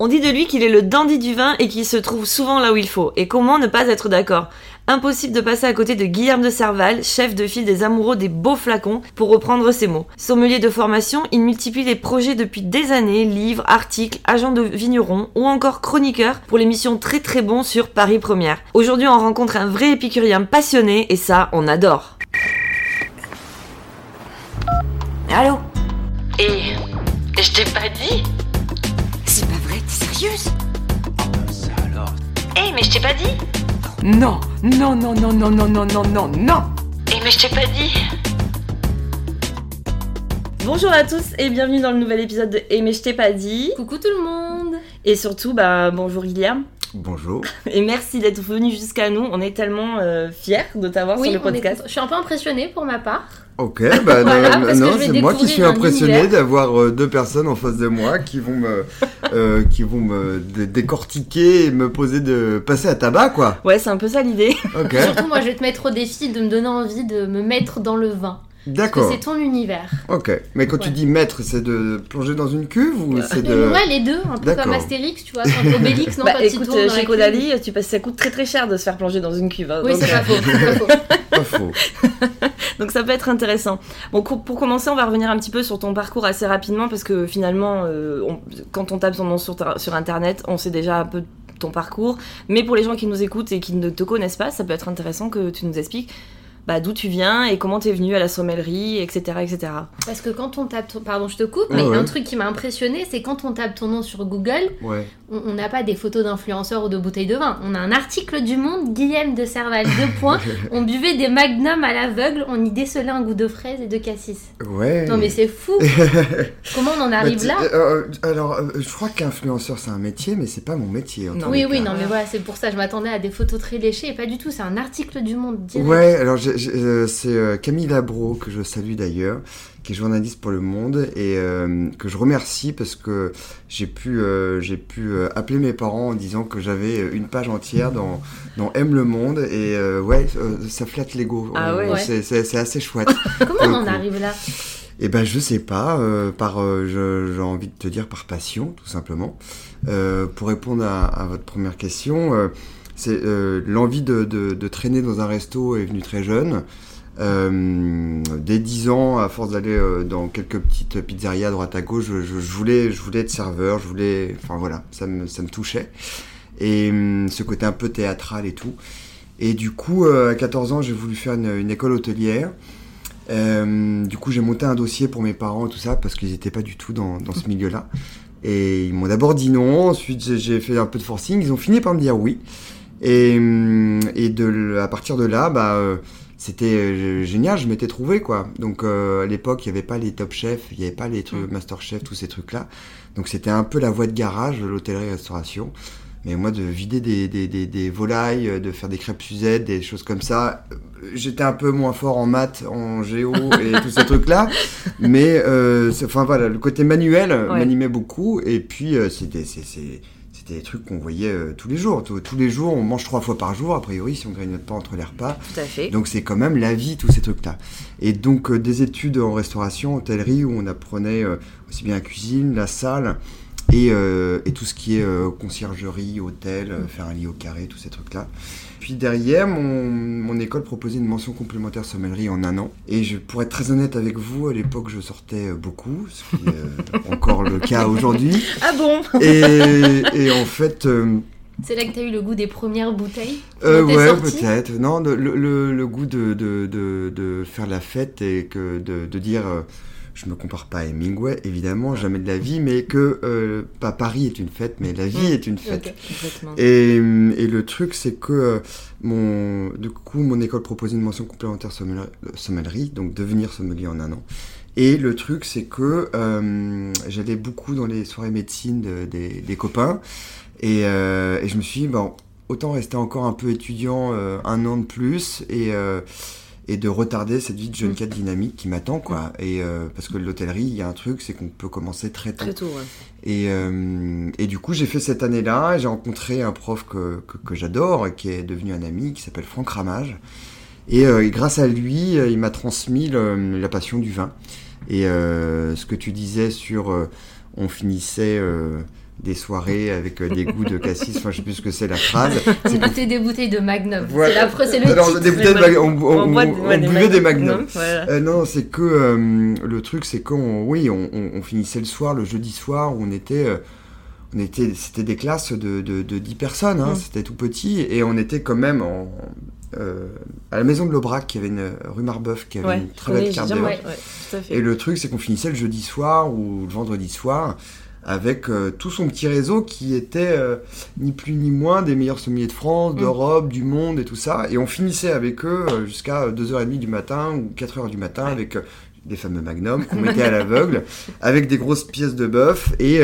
On dit de lui qu'il est le dandy du vin et qu'il se trouve souvent là où il faut. Et comment ne pas être d'accord? Impossible de passer à côté de Guillaume de Serval, chef de file des amoureux des beaux flacons, pour reprendre ses mots. Sommelier de formation, il multiplie les projets depuis des années, livres, articles, agents de vignerons ou encore chroniqueur pour l'émission Très Très Bon sur Paris Première. Aujourd'hui, on rencontre un vrai épicurien passionné et ça, on adore. Allô? Et je t'ai pas dit mais je t'ai pas dit Non, non, non, non, non, non, non, non, non, non Eh, mais je t'ai pas dit Bonjour à tous et bienvenue dans le nouvel épisode de Et mais je t'ai pas dit. Coucou tout le monde Et surtout, bah bonjour Guillaume. Bonjour. Et merci d'être venu jusqu'à nous. On est tellement euh, fiers de t'avoir Oui, sur le est podcast. je suis un peu impressionnée pour ma part. Ok, bah Voilà, non, c'est moi qui suis impressionné d'avoir euh, deux personnes en face de moi qui vont me, euh, qui vont me dé- décortiquer et me poser de passer à tabac quoi. Ouais, c'est un peu ça l'idée. Ok, Surtout, moi, je vais te mettre au défi de me donner envie de me mettre dans le vin. Parce que d'accord. c'est ton univers. Ok, mais quand tu dis mettre, c'est de plonger dans une cuve ou c'est de Ouais, les deux, un peu D'accord. comme Astérix, tu vois, quand Obélix, non, bah quand écoute, chez tu passes, ça coûte très très cher de se faire plonger dans une cuve. hein. Oui, donc, c'est pas euh, faux, c'est pas faux. pas faux. donc ça peut être intéressant. Bon, pour commencer, on va revenir un petit peu sur ton parcours assez rapidement parce que finalement, euh, on- quand on tape son nom sur, sur internet, on sait déjà un peu ton parcours. Mais pour les gens qui nous écoutent et qui ne te connaissent pas, ça peut être intéressant que tu nous expliques bah, d'où tu viens et comment tu es venu à la sommellerie, etc. etc. Parce que quand on tape ton... Pardon, je te coupe, Ouais, mais ouais. un truc qui m'a impressionné, c'est quand on tape ton nom sur Google, Ouais. on n'a pas des photos d'influenceurs ou de bouteilles de vin. On a un article du Monde, Guillaume de Serval, deux points. On buvait des magnums à l'aveugle, on y décelait un goût de fraise et de cassis. Ouais. Non mais c'est fou Comment on en Bah, arrive là euh, euh, alors, euh, je crois qu'influenceur c'est un métier, mais c'est pas mon métier. en Non. tous Oui, oui, cas. non mais voilà, c'est pour ça, je m'attendais à des photos très léchées et pas du tout, c'est un article du Monde direct. Ouais, alors j'ai- c'est euh, Camille Labro que je salue d'ailleurs, qui est journaliste pour Le Monde et euh, que je remercie parce que j'ai pu, euh, j'ai pu euh, appeler mes parents en disant que j'avais euh, une page entière dans, dans Aime le Monde et euh, ouais, euh, ça flatte l'ego. Ah ouais. On- Ouais. C'est assez chouette. Comment on en arrive là? Et ben je sais pas, euh, par, euh, j'ai envie de te dire par passion tout simplement. Euh, pour répondre à, à votre première question, euh, c'est euh, l'envie de, de- de traîner dans un resto est venue très jeune. Euh, dès 10 ans, à force d'aller euh, dans quelques petites pizzerias à droite à gauche, je, je- je voulais, je voulais être serveur, je voulais, enfin voilà, ça me, ça me touchait. Et hum, ce côté un peu théâtral et tout. Et du coup, à 14 ans, j'ai voulu faire une, une école hôtelière. Du coup, j'ai monté un dossier pour mes parents et tout ça parce qu'ils n'étaient pas du tout dans, dans ce milieu-là. Et ils m'ont d'abord dit non, ensuite j'ai fait un peu de forcing, ils ont fini par me dire oui. Et, hum, et de, à partir de là, bah, euh, c'était euh, génial, je m'étais trouvé quoi. Donc euh, à l'époque, il n'y avait pas les top chefs, il n'y avait pas les trucs master chef, tous ces trucs-là. Donc c'était un peu la voie de garage l'hôtellerie-restauration. Mais moi, de vider des, des, des, des volailles, euh, de faire des crêpes Suzette, des choses comme ça, euh, j'étais un peu moins fort en maths, en géo et tous ces trucs-là. Mais, euh, enfin voilà, le côté manuel euh, Ouais. m'animait beaucoup. Et puis, euh, c'était c'était des trucs qu'on voyait euh, tous les jours. Tous, tous les jours, on mange trois fois par jour, a priori, si on grignote pas entre les repas. Tout à fait. Donc c'est quand même la vie, tous ces trucs-là. Et donc euh, des études en restauration, hôtellerie, où on apprenait euh, aussi bien la cuisine, la salle, et, euh, et tout ce qui est euh, conciergerie, hôtel, euh, faire un lit au carré, tous ces trucs-là. Puis derrière, mon, mon école proposait une mention complémentaire sommellerie en un an. Et je, pour être très honnête avec vous, à l'époque, je sortais beaucoup, ce qui est euh, encore le cas aujourd'hui. Ah bon? Et, et en fait... euh, C'est là que t'as eu le goût des premières bouteilles euh, ouais, peut-être. Non, le, le- le- le goût de, de, de, de faire la fête et que de, de dire, euh, je me compare pas à Hemingway, évidemment, jamais de la vie, mais que euh, pas Paris est une fête, mais la vie Mm. est une fête. Et, et le truc, c'est que euh, mon, du coup, mon école proposait une mention complémentaire sommel- sommellerie, donc devenir sommelier en un an. Et le truc, c'est que euh, j'allais beaucoup dans les soirées médecine de- des, des copains. Et, et je me suis dit, bon, autant rester encore un peu étudiant un an de plus et, et de retarder cette vie de jeune cadre dynamique qui m'attend, quoi. Et euh, parce que l'hôtellerie, il y a un truc, c'est qu'on peut commencer très tôt. Très tôt, ouais. Et, euh, et du coup, j'ai fait cette année-là, et j'ai rencontré un prof que, que, que j'adore, et qui est devenu un ami, qui s'appelle Franck Ramage. Et, euh, et grâce à lui, il m'a transmis le- la passion du vin. Et ce que tu disais sur, on finissait, des soirées avec euh, des goûts de cassis. Enfin, je sais plus ce que c'est la phrase. On des bouteilles de Magnum. Ouais. C'est la c'est le Alors, titre. des bouteilles de Mag- on, on- On boit- on- ouais, buvait des Magnum, voilà. Euh, non, c'est que euh, le truc, c'est qu'on, oui, on, on- on finissait le soir, le jeudi soir, où on était, euh, on était, c'était des classes de, de, de 10 personnes, hein, Mm. c'était tout petit, et on était quand même en, euh, à la maison de l'Aubrac, qui avait une rue Marbeuf, qui avait Ouais, une très belle oui, carte ouais, fait. Et le truc, c'est qu'on finissait le jeudi soir ou le vendredi soir avec euh, tout son petit réseau qui était euh, ni plus ni moins des meilleurs sommeliers de France, Mm. d'Europe, du monde et tout ça. Et on finissait avec eux euh, jusqu'à 2h30 du matin ou 4h du matin avec des fameux magnums qu'on mettait à l'aveugle, avec des grosses pièces de bœuf et...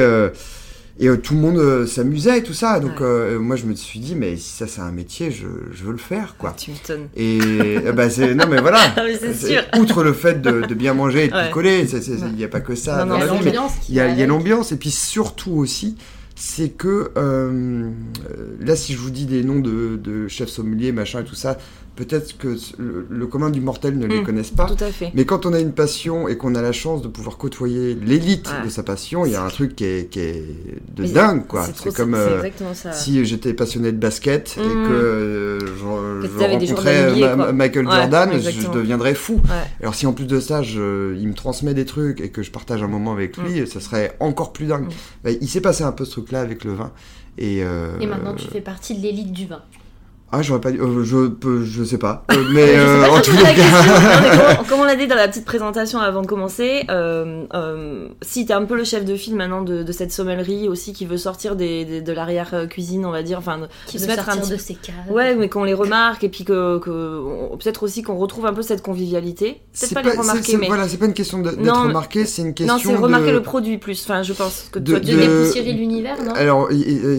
et euh, tout le monde euh, s'amusait et tout ça. Donc Ouais. euh, moi je me suis dit mais si ça c'est un métier, je, je veux le faire quoi. Tu m'étonnes. Et euh, bah c'est non mais voilà. Ah, mais c'est sûr. Outre le fait de, de bien manger et de Ouais. picoler, il n'y a pas que ça Non, non, Il y a l'ambiance et puis surtout aussi, c'est que euh, là si je vous dis des noms de, de chefs sommeliers machin et tout ça, peut-être que le, le commun du mortel ne les Mm. connaisse pas. Tout à fait. Mais quand on a une passion et qu'on a la chance de pouvoir côtoyer l'élite Ouais. de sa passion, il y a un truc qui est, qui est de Mais dingue quoi. C'est comme euh, exactement ça. si j'étais passionné de basket et Mm. que euh, je, je des rencontrais Ma- quoi. Michael Ouais, Jordan, je deviendrais fou. Ouais. Alors si en plus de ça, je, il me transmet des trucs et que je partage un moment avec lui, ça serait encore plus dingue. Mm. Bah, il s'est passé un peu ce truc-là avec le vin. Et, euh, Et maintenant, tu fais partie de l'élite du vin. Ah, j'aurais pas dit. euh, je, peux, je sais pas. Euh, mais Je sais euh, pas en question. Mais cas. comme, on l'a dit dans la petite présentation avant de commencer, euh, euh, si t'es un peu le chef de file maintenant de, de cette sommellerie aussi qui veut sortir des, des- de l'arrière-cuisine, on va dire, enfin, de- Qui veut se mettre un sortir petit de ses caves. Ouais, mais qu'on les remarque et puis que, que on- peut-être aussi qu'on retrouve un peu cette convivialité. Peut-être C'est pas, pas, les remarquer, c'est- c'est- mais voilà, c'est pas une question de- d'être Non, remarqué, c'est une question non, c'est remarquer de. le produit plus. Enfin, je pense que de- toi, De dépoussiérer l'univers, non? Alors,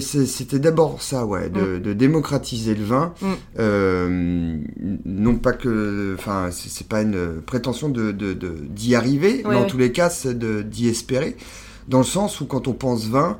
c'était d'abord ça, ouais, de, de démocratiser le vin. Mm. Euh, non pas que, enfin, c'est pas une prétention de d'y arriver, mais en ouais. tous les cas, c'est de- d'y espérer, dans le sens où quand on pense vin,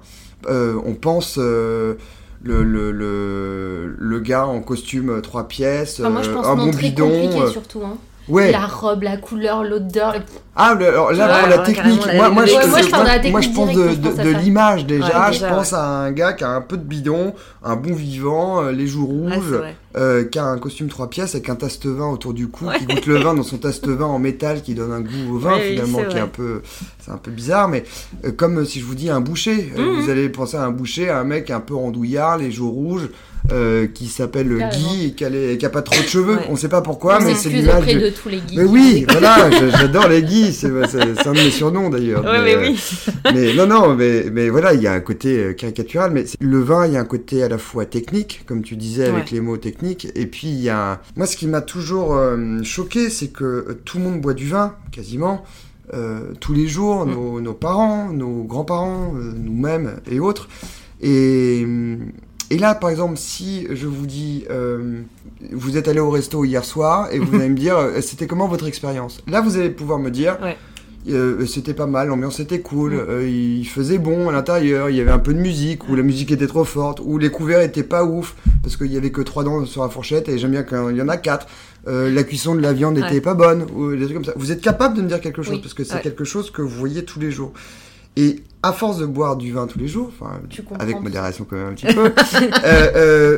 euh, on pense euh, le, le, le, le gars en costume trois pièces, Enfin, moi, je euh, pense un bon bidon. compliqué surtout. Hein. Ouais. La robe, la couleur, l'odeur. le- Ah, le- alors là, Ouais, pour la ouais, technique, moi, moi, je, moi, je parle de la moi, technique je pense de, de- à de l'image déjà. Ouais, je pense à un gars qui a un peu de bidon, un bon vivant, euh, les joues rouges, euh, qui a un costume trois pièces avec un taste-vin autour du cou, Ouais. qui goûte le vin dans son taste-vin en métal, qui donne un goût au vin finalement, qui est un peu, c'est un peu bizarre, mais euh, comme si je vous dis un boucher, euh, Mhm. vous allez penser à un boucher, à un mec un peu randouillard, les joues rouges. Euh, qui s'appelle. Guy et qui a, les- qui a pas trop de cheveux, Ouais. on sait pas pourquoi, on mais c'est l'image. du- de tous les geeks. Mais oui, voilà, j'adore les Guy, c'est un de mes surnoms d'ailleurs. Ouais, mais euh, oui. mais non, non, mais, mais voilà, il y a un côté euh, caricatural, mais le vin, il y a un côté à la fois technique, comme tu disais avec Ouais. les mots techniques, et puis il y a... un- Moi, ce qui m'a toujours euh, choqué, c'est que tout le monde boit du vin, quasiment, euh, tous les jours, Mm. nos, nos parents, nos grands-parents, euh, nous-mêmes et autres. Et, hum, et là, par exemple, si je vous dis, euh, vous êtes allé au resto hier soir, et vous allez me dire, euh, c'était comment votre expérience? Là, vous allez pouvoir me dire... Ouais. Euh, c'était pas mal, l'ambiance était cool, Mm. euh, il faisait bon à l'intérieur, il y avait un peu de musique, ou la musique était trop forte, ou les couverts étaient pas ouf, parce qu'il y avait que trois dents sur la fourchette, et j'aime bien quand il y en a quatre. Euh, la cuisson de la viande Ouais. était pas bonne, ou des trucs comme ça. Vous êtes capable de me dire quelque chose, Oui. parce que c'est quelque chose que vous voyez tous les jours. Et à force de boire du vin tous les jours, avec modération quand même un petit peu, euh, euh,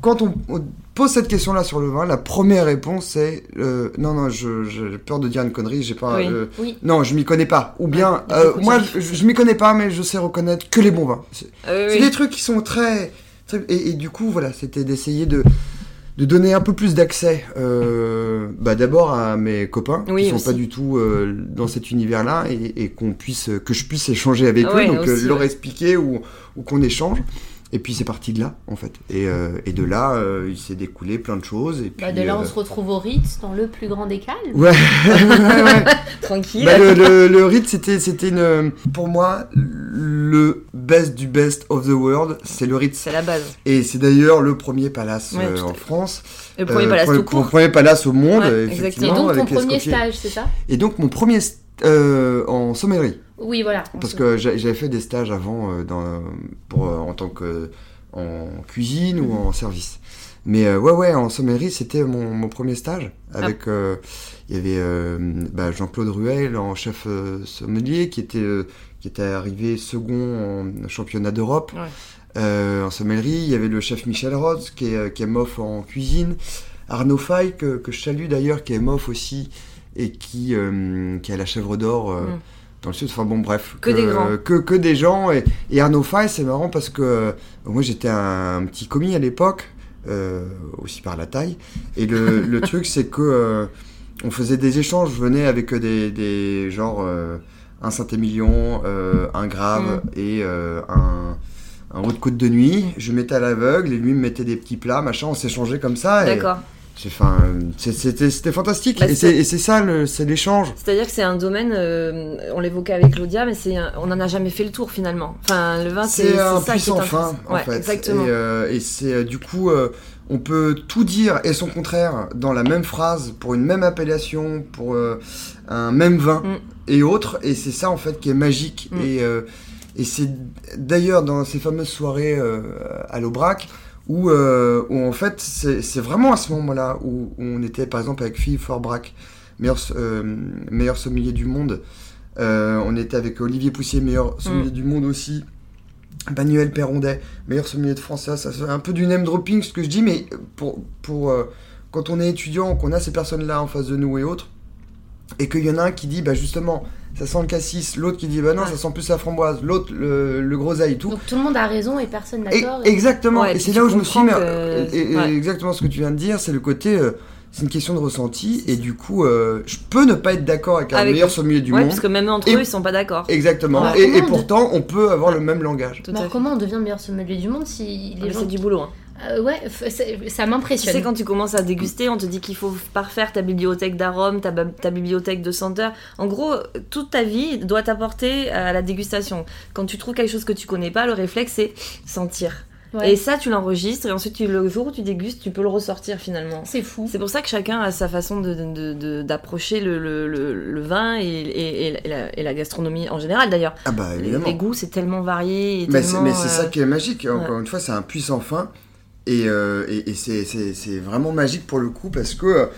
quand on, on pose cette question-là sur le vin, la première réponse c'est euh, non, non, j'ai peur de dire une connerie, j'ai pas. Oui. Oui. non, je m'y connais pas. Ou bien, moi, je, je m'y connais pas, mais je sais reconnaître que les bons vins. C'est oui, c'est oui. des trucs qui sont très. très- et, et du coup, voilà, c'était d'essayer de, de donner un peu plus d'accès, euh, bah, d'abord à mes copains Oui, qui sont aussi. pas du tout euh, dans cet univers-là et, et qu'on puisse, que je puisse échanger avec Ouais, eux, donc euh, aussi, leur ouais. expliquer ou, ou qu'on échange. Et puis c'est parti de là, en fait. Et, euh, et de là, euh, il s'est découlé plein de choses. Et puis, Bah, de là, on euh, se retrouve au Ritz, dans le plus grand des calmes. Ouais, ouais, ouais. Tranquille. Bah, le, le, le Ritz, c'était, c'était une, pour moi, le best du best of the world, c'est le Ritz. C'est la base. Et c'est d'ailleurs le premier palace Ouais, euh, en. France. Le premier Euh, palace premier- tout court. Premier palace au monde, Ouais, exactement. Et effectivement. donc, ton premier stage, c'est ça? Et donc, mon premier st- euh, en sommellerie. Oui, voilà. Parce que j'a- j'avais fait des stages avant euh, dans, pour, euh, en tant que en cuisine ou en service. Mais euh, ouais, ouais, en sommellerie, c'était mon, mon premier stage. Avec, euh, il y avait euh, bah, Jean-Claude Ruel en chef sommelier qui était, qui était arrivé second en championnat d'Europe. Ouais. En sommellerie, il y avait le chef Michel Rhodes, qui est, qui est mof en cuisine. Arnaud Fay, que, que je salue d'ailleurs, qui est mof aussi, et qui, qui a la chèvre d'or Mm. Dans le sud. Enfin bon, bref. Que des grands. Que, que des gens. Et, et Arnaud Fay, c'est marrant parce que euh, moi j'étais un, petit commis à l'époque, euh, aussi par la taille. Et le, le truc, c'est que euh, on faisait des échanges. Je venais avec des, des genre euh, un Saint-Émilion, euh, un Grave et euh, un, un haut de côte de nuit. Je mettais à l'aveugle et lui me mettait des petits plats, machin. On s'échangeait comme ça. Et D'accord. C'était, fantastique. Bah, et, c'est- ça, c'est l'échange. C'est-à-dire que c'est un domaine, euh, on l'évoquait avec Claudia, mais un- on n'en a jamais fait le tour finalement. Enfin, le vin, c'est un ça puissant fin, en Ouais, fait. Exactement. Et, euh, et c'est euh, du coup, euh, on peut tout dire et son contraire dans la même phrase, pour une même appellation, pour un même vin Mm. et autres. Et c'est ça en fait qui est magique. Mm. Et, et c'est d'ailleurs dans ces fameuses soirées à l'Aubrac où, euh, où en fait c'est vraiment à ce moment-là où, où on était par exemple avec Philippe Forbrac, meilleur, euh, meilleur sommelier du monde. Euh, on était avec Olivier Poussier, meilleur sommelier du monde aussi. Manuel Perrondet, meilleur sommelier de France. Ça, ça, c'est un peu du name dropping ce que je dis, mais pour, pour quand on est étudiant, qu'on a ces personnes-là en face de nous et autres, et qu'il y en a un qui dit, bah justement, ça sent le cassis, l'autre qui dit, bah non, Ouais. ça sent plus la framboise, l'autre le, le groseille et tout. Donc tout le monde a raison et personne n'a tort. et- exactement, Ouais, et c'est là où je me suis mais, que- euh, et- et ouais. exactement ce que tu viens de dire, c'est le côté, euh, c'est une question de ressenti, et du coup, euh, je peux ne pas être d'accord avec un Avec- meilleur sommelier du ouais, monde. parce que même entre Et- eux, ils sont pas d'accord. Exactement, Ouais. et, et Comment on- pourtant, on peut avoir le même langage. Alors comment on devient meilleur sommelier du monde si les gens... C'est du boulot. hein. Euh, ouais, ça Tu m'impressionne. sais, quand tu commences à déguster, on te dit qu'il faut parfaire ta bibliothèque d'arômes, ta, ta bibliothèque de senteurs. En gros, toute ta vie doit t'apporter à la dégustation. Quand tu trouves quelque chose que tu connais pas, le réflexe, c'est sentir. Ouais. Et ça, tu l'enregistres, et ensuite, tu- le jour où tu dégustes, tu peux le ressortir finalement. C'est fou. C'est pour ça que chacun a sa façon de- de- de- d'approcher le, le- le- le vin et, et- et la, et la gastronomie en général d'ailleurs. Ah bah évidemment. les goûts, c'est tellement varié. Et Mais c'est, tellement, mais c'est ça euh, qui est magique. Encore une fois, c'est un puissant fin. Et, euh, et, et c'est, vraiment magique pour le coup parce que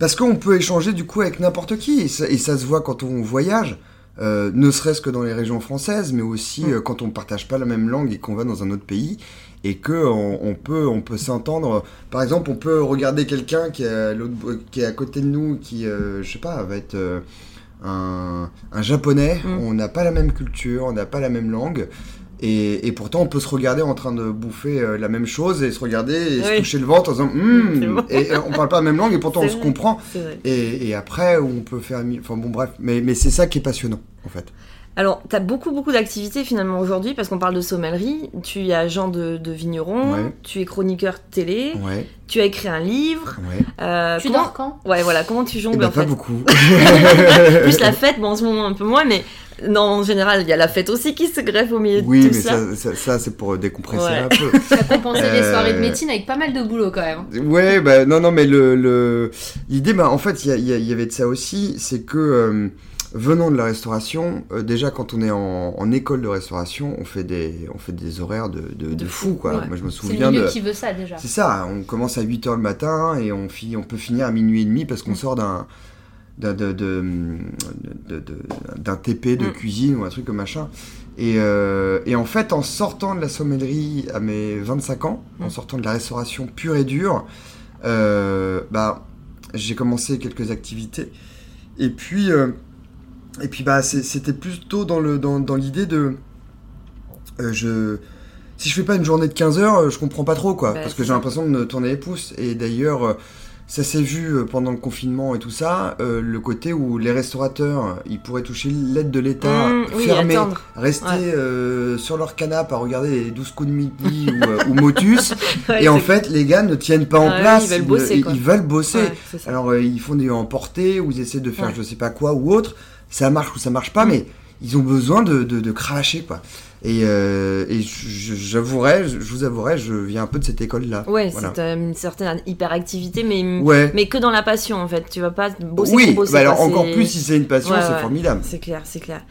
parce qu'on peut échanger du coup avec n'importe qui. Et ça, et ça se voit quand on voyage, euh, ne serait-ce que dans les régions françaises, mais aussi Mm. euh, quand on ne partage pas la même langue et qu'on va dans un autre pays. Et que on, on peut, on peut s'entendre. Par exemple, on peut regarder quelqu'un qui est à, l'autre bo- qui est à côté de nous, qui, euh, je sais pas, va être un, un japonais. Mm. On n'a pas la même culture, on n'a pas la même langue. Et, et pourtant, on peut se regarder en train de bouffer euh, la même chose et se regarder et se toucher le ventre en disant bon. Et euh, on parle pas la même langue et pourtant on se comprend. Et, et après, on peut faire. Enfin bon, bref. Mais, mais c'est ça qui est passionnant, en fait. Alors, tu as beaucoup, beaucoup d'activités finalement aujourd'hui parce qu'on parle de sommellerie. Tu es agent de, de vigneron, Ouais. tu es chroniqueur télé, Ouais, tu as écrit un livre. ouais. Euh, Tu comment... dors quand? Ouais, voilà, comment tu Eh jongles ben, en pas fait beaucoup. Plus la fête, bon en ce moment un peu moins, mais non, en général, il y a la fête aussi qui se greffe au milieu oui, de mais tout ça. ça, ça, ça, c'est pour décompresser Ouais. un peu. Tu as compensé les Euh, soirées de médecine avec pas mal de boulot quand même. Ouais, bah non, non, mais le, le... l'idée, bah, en fait, il y, a- il y a- il y avait de ça aussi, c'est que euh, venant de la restauration, euh, déjà quand on est en, en école de restauration, on fait des, on fait des horaires de, de, fou, quoi. ouais. Moi, je me C'est le souviens milieu de. qui veut ça déjà. C'est ça, on commence à 8h le matin et on, fi- on peut finir à minuit et demi parce Mm. qu'on sort d'un d'un de, de- TP de Mm. cuisine ou un truc comme machin. Et, euh, et en fait, en sortant de la sommellerie à mes 25 ans, en Mm. sortant de la restauration pure et dure, euh, bah, j'ai commencé quelques activités. Et puis, euh, et puis bah, c'était plutôt dans le dans, dans l'idée de... euh, je, si je fais pas une journée de 15 heures, je comprends pas trop quoi, Bah, parce que j'ai l'impression de me tourner les pouces. Et d'ailleurs, euh, ça s'est vu euh, pendant le confinement et tout ça, euh, le côté où les restaurateurs, ils pourraient toucher l'aide de l'État, Mmh, fermer, rester Ouais. euh, sur leur canapé à regarder les 12 coups de midi ou, ou Motus. Ouais, et en fait, les gars ne tiennent pas en Ah place. ils veulent bosser, ils, quoi. ils veulent bosser. Ouais, c'est ça. Alors, euh, ils font des emportés ou ils essaient de faire je sais pas quoi ou autre. Ça marche ou ça marche pas, mais ils ont besoin de, de, de cravacher, quoi. Et, euh, et j'avouerai, je, vous avouerai, je viens un peu de cette école-là. Ouais, Voilà. c'est euh, une certaine hyperactivité, mais, Ouais. mais que dans la passion en fait. Tu vas pas bosser oui, pour bosser. bah alors encore plus si c'est une passion, Ouais, c'est ouais. formidable. C'est clair, c'est clair.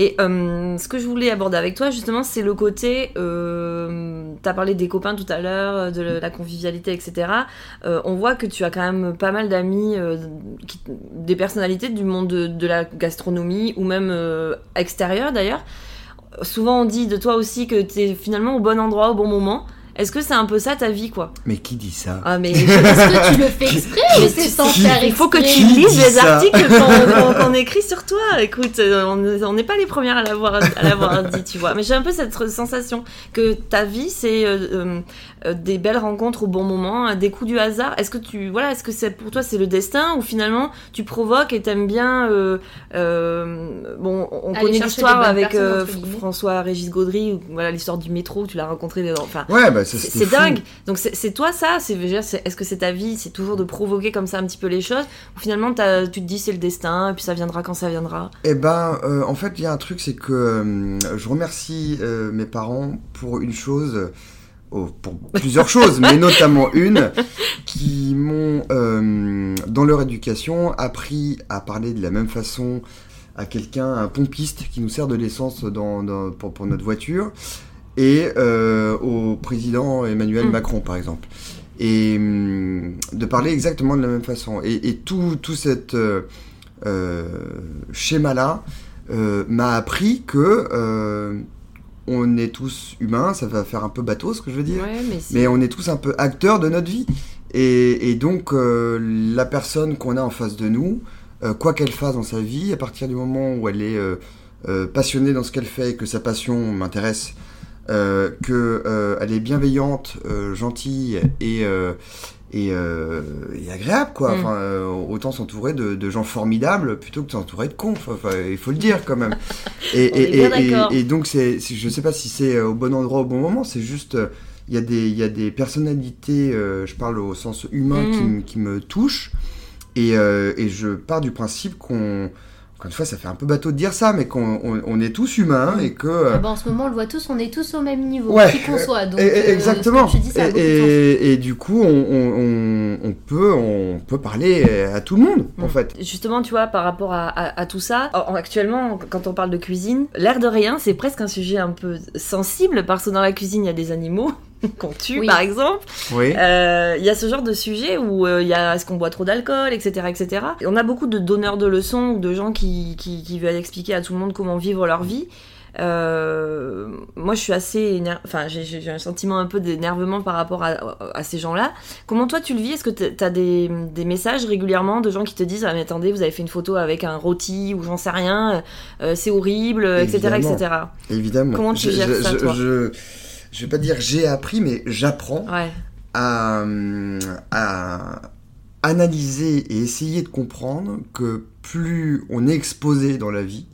Et euh, ce que je voulais aborder avec toi, justement, c'est le côté. Euh, tu as parlé des copains tout à l'heure, de la convivialité, etc. Euh, on voit que tu as quand même pas mal d'amis, euh, des personnalités du monde de, de la gastronomie ou même euh, extérieur d'ailleurs. Souvent, on dit de toi aussi que tu es finalement au bon endroit au bon moment. Est-ce que c'est un peu ça ta vie, quoi? Mais qui dit ça? Ah, mais. Est-ce que tu le fais exprès ou c'est sans faire Il faut que tu lises les articles qu'on écrit sur toi. Écoute, euh, on n'est pas les premières à l'avoir à l'avoir dit, tu vois. Mais j'ai un peu cette sensation que ta vie, c'est euh, euh, des belles rencontres au bon moment, des coups du hasard. Est-ce que tu, voilà, est-ce que c'est pour toi c'est le destin ou finalement tu provoques et t'aimes bien. euh, euh, bon, on Aller connaît l'histoire avec euh. François Régis Gaudry, ou, voilà l'histoire du métro, où tu l'as rencontré. Enfin, Ouais, bah c'est dingue. Donc c'est toi ça est-ce que c'est ta vie C'est toujours de provoquer comme ça un petit peu les choses Ou finalement tu te dis c'est le destin et puis ça viendra quand ça viendra? Eh ben, euh, en fait, il y a un truc, c'est que euh, je remercie euh, mes parents pour une chose, oh, pour plusieurs choses, mais notamment une, qui m'ont, dans leur éducation, appris à parler de la même façon à quelqu'un, un pompiste qui nous sert de l'essence dans, dans- pour, pour notre voiture, et euh, au président Emmanuel Mm. Macron, par exemple. Et hum, de parler exactement de la même façon. Et, et tout, tout cette... euh, euh, schéma-là m'a appris que on est tous humains, ça va faire un peu bateau ce que je veux dire, Ouais, mais, on est tous un peu acteurs de notre vie. Et, et donc euh, la personne qu'on a en face de nous, euh, quoi qu'elle fasse dans sa vie, à partir du moment où elle est euh, passionnée dans ce qu'elle fait et que sa passion m'intéresse, euh, qu'elle est bienveillante, euh, gentille et, euh, et, euh, et agréable, quoi. Mm. Enfin, euh, autant s'entourer de, de gens formidables plutôt que s'entourer de cons. Enfin, il faut le dire quand même. Et, donc, c'est, je sais pas si c'est euh, au bon endroit au bon moment, c'est juste. euh, Il y, a des- il y a des personnalités, euh, je parle au sens humain, qui, Mm. me- qui me touchent. Et, euh, et je pars du principe qu'on. Encore une fois, ça fait un peu bateau de dire ça, mais qu'on on, on est tous humains et que. euh, Ah bah, en ce moment, on le voit tous, on est tous au même niveau, Ouais. qui qu'on soit. Donc, et- et- euh, exactement. dis, ça et, du coup, on, on- on- on peut, on peut parler à tout le monde, en Mm. fait. Justement, tu vois, par rapport à, à- à tout ça, en- actuellement, quand on parle de cuisine, l'air de rien, c'est presque un sujet un peu sensible parce que dans la cuisine, il y a des animaux qu'on tue, Oui. par exemple. Oui. Euh, Il y a ce genre de sujet où euh, il y a est-ce qu'on boit trop d'alcool, etc., etc. Et on a beaucoup de donneurs de leçons ou de gens qui, qui, qui veulent expliquer à tout le monde comment vivre leur vie. Euh, moi, je suis assez, éner- enfin, j'ai- j'ai j'ai un sentiment un peu d'énervement par rapport à, à ces gens-là. Comment toi tu le vis? Est-ce que tu as des, des messages régulièrement de gens qui te disent ah mais attendez, vous avez fait une photo avec un rôti ou j'en sais rien, euh, c'est horrible, etc., Évidemment. etc. Évidemment. Comment tu Je- gères je, ça, je, toi? Je, vais pas dire j'ai appris, mais j'apprends Ouais. à, à analyser et essayer de comprendre que plus on est exposé dans la vie,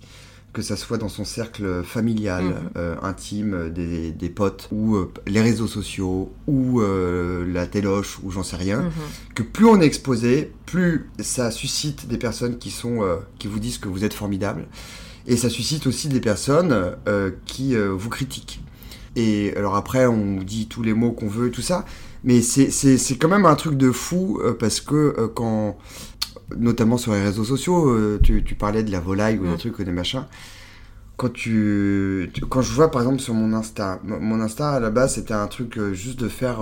que ça soit dans son cercle familial, Mhm. euh, intime, euh, des, des potes, ou euh, les réseaux sociaux, ou euh, la téloche, ou j'en sais rien, Mhm. que plus on est exposé, plus ça suscite des personnes qui sont euh, qui vous disent que vous êtes formidable, et ça suscite aussi des personnes euh, qui euh, vous critiquent. Et alors après, on dit tous les mots qu'on veut, tout ça, mais c'est quand même un truc de fou euh, parce que euh, quand notamment sur les réseaux sociaux, euh, tu, tu parlais de la volaille ou Mm. des trucs ou des machins. Quand tu, tu- quand je vois par exemple sur mon Insta, mon Insta à la base c'était un truc juste de faire,